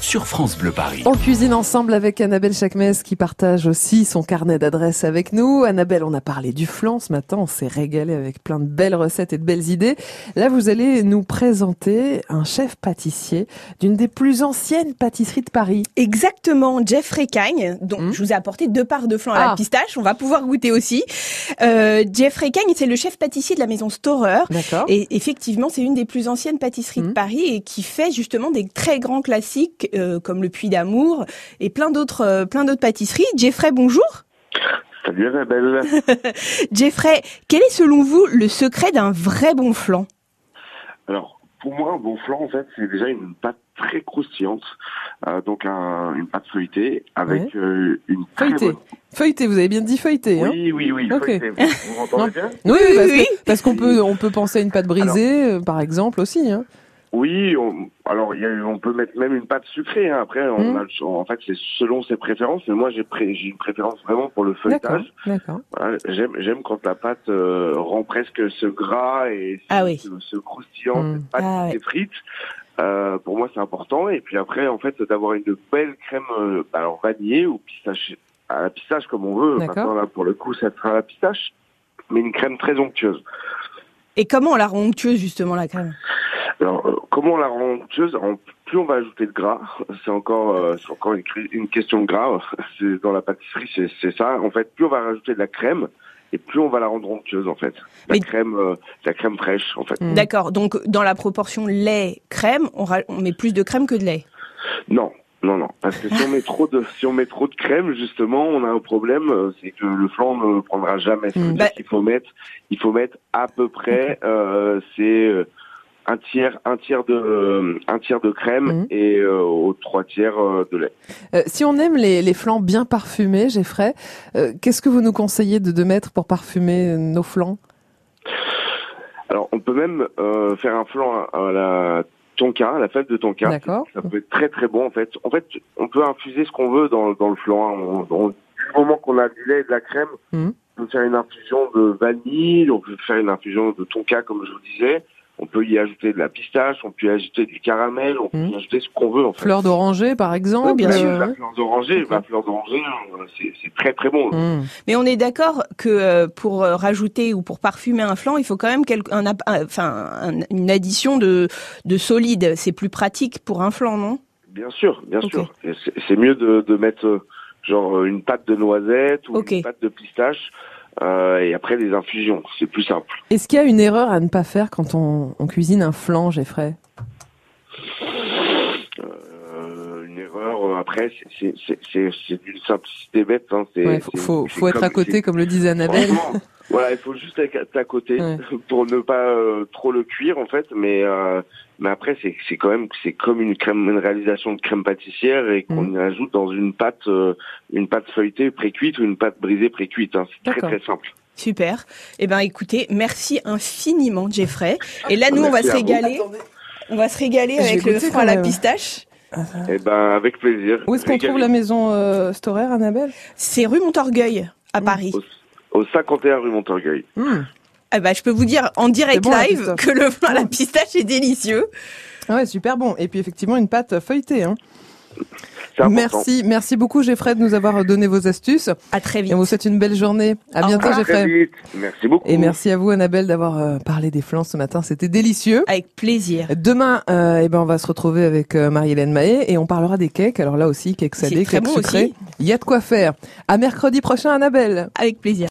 sur France Bleu Paris. On cuisine ensemble avec Annabelle Chakmes qui partage aussi son carnet d'adresses avec nous. Annabelle, on a parlé du flan ce matin, on s'est régalé avec plein de belles recettes et de belles idées. Là, vous allez nous présenter un chef pâtissier d'une des plus anciennes pâtisseries de Paris. Exactement, Jeffrey Cagne. Donc, Hmm. je vous ai apporté deux parts de flan à Ah. la pistache. On va pouvoir goûter aussi. Euh, Jeffrey Cagne, c'est le chef pâtissier de la maison Storer. D'accord. Et effectivement, c'est une des plus anciennes pâtisseries de Mhm. Paris et qui fait justement des très grands classiques euh, comme le Puy d'Amour et plein d'autres euh, plein d'autres pâtisseries. Jeffrey, bonjour. Salut Annabelle. Jeffrey, quel est selon vous le secret d'un vrai bon flan? Alors, pour moi, un bon flan, en fait, c'est déjà une pâte très croustillante, euh, donc un- une pâte feuilletée avec euh, une très Feuilleté. bonne- Feuilleté, vous avez bien dit feuilleté. Hein? Oui, oui, oui. Ok. feuilletée. Vous vous m'entendez bien? Oui, Oui, parce, oui, que- parce qu'on peut, on peut penser à une pâte brisée, euh, par exemple, aussi. Hein. Oui. on- alors, il y a- on peut mettre même une pâte sucrée. hein. Après, on a le choix. en fait, c'est selon ses préférences. Mais moi, j'ai pré- une préférence vraiment pour le feuilletage. Voilà, j'aime, quand la pâte euh, rend presque ce gras et ce, Ah oui. ce, ce croustillant, Mm. cette pâte Ah ouais. s'effrite. Euh, pour moi, c'est important. Et puis après, en fait, d'avoir une belle crème, euh, alors vanillée ou pistache, à la pistache comme on veut. Maintenant, là, pour le coup, ça sera la pistache, mais une crème très onctueuse. Et comment on la rend onctueuse justement la crème? Alors, euh, comment on la rend onctueuse Plus on va ajouter de gras, c'est encore, euh, c'est encore une, question de gras. C'est dans la pâtisserie, c'est, c'est ça. En fait, plus on va rajouter de la crème, et plus on va la rendre onctueuse, en fait. La Mais- crème, euh, la crème fraîche, en fait. Mm. D'accord. Donc dans la proportion lait crème, on, ra- on met plus de crème que de lait? Non, non, non. Parce que si on met trop de, si on met trop de crème, justement, on a un problème, c'est que le flan ne prendra jamais. Mm. dire Bah- qu'il faut mettre, il faut mettre à peu près, euh, c'est euh, un tiers, un tiers de, un tiers de crème Mm. et euh, aux trois tiers euh, de lait. Euh, si on aime les, les flans bien parfumés, Geoffrey, qu'est-ce que vous nous conseillez de, de mettre pour parfumer nos flans Alors, on peut même faire un flan à, à la tonka, à la fève de tonka. D'accord. Ça peut être très très bon en fait. En fait, on peut infuser ce qu'on veut dans, dans le flan. On, on- du moment qu'on a du lait et de la crème, Mhm. on peut faire une infusion de vanille, on peut faire une infusion de tonka comme je vous disais. On peut y ajouter de la pistache, on peut y ajouter du caramel, on peut y ajouter ce qu'on veut en fait. Fleur d'oranger, par exemple Oui, bien sûr. euh, La fleur d'oranger, la fleur d'oranger, c'est c'est très très bon. hmm. Mais on est d'accord que euh, pour euh, rajouter ou pour parfumer un flan, il faut quand même quelque, un, enfin, un- une addition de, de solide. C'est plus pratique pour un flan, non? Bien sûr, bien sûr. C'est mieux de, de mettre euh, genre une pâte de noisette ou une pâte de pistache euh, et après des infusions. C'est plus simple. Est-ce qu'il y a une erreur à ne pas faire quand on, on cuisine un flan, Geoffrey Euh, une erreur. euh, Après, c'est- d'une simplicité bête. Hein. C'est- Ouais, faut, faut, être à côté, comme le disait Annabelle. Voilà, il faut juste être à côté Ouais. pour ne pas euh, trop le cuire en fait. Mais euh, mais après, c'est c'est quand même c'est comme une crème, une réalisation de crème pâtissière et qu'on Mm. y ajoute dans une pâte euh, une pâte feuilletée précuite ou une pâte brisée précuite. Hein. C'est très très simple. Super. Eh ben, écoutez, merci infiniment, Jeffrey. Et là, nous, on va se vous. régaler. On va se régaler avec le flan à la pistache. Eh ben, avec plaisir. Où est-ce qu'on trouve la maison euh, Storer, Annabelle? C'est rue Montorgueil à Mm. Paris. Au 51 rue Montorgueil. Hmm. Eh ben, je peux vous dire en direct bon, live que le flan à la pistache est délicieux. Ah ouais, super bon. Et puis effectivement, une pâte feuilletée. Hein. Merci, merci beaucoup, Geoffrey, de nous avoir donné vos astuces. À très Et vite. on vous souhaite une belle journée. À Au bientôt, revoir. À très Geoffrey. vite. Merci beaucoup. Et merci à vous, Annabelle, d'avoir euh, parlé des flans ce matin. C'était délicieux. Avec plaisir. Demain, euh, eh ben, on va se retrouver avec euh, Marie-Hélène Mahé et on parlera des cakes. Alors là aussi, cakes salés, cakes bon sucrés. Il y a de quoi faire. À mercredi prochain, Annabelle. Avec plaisir.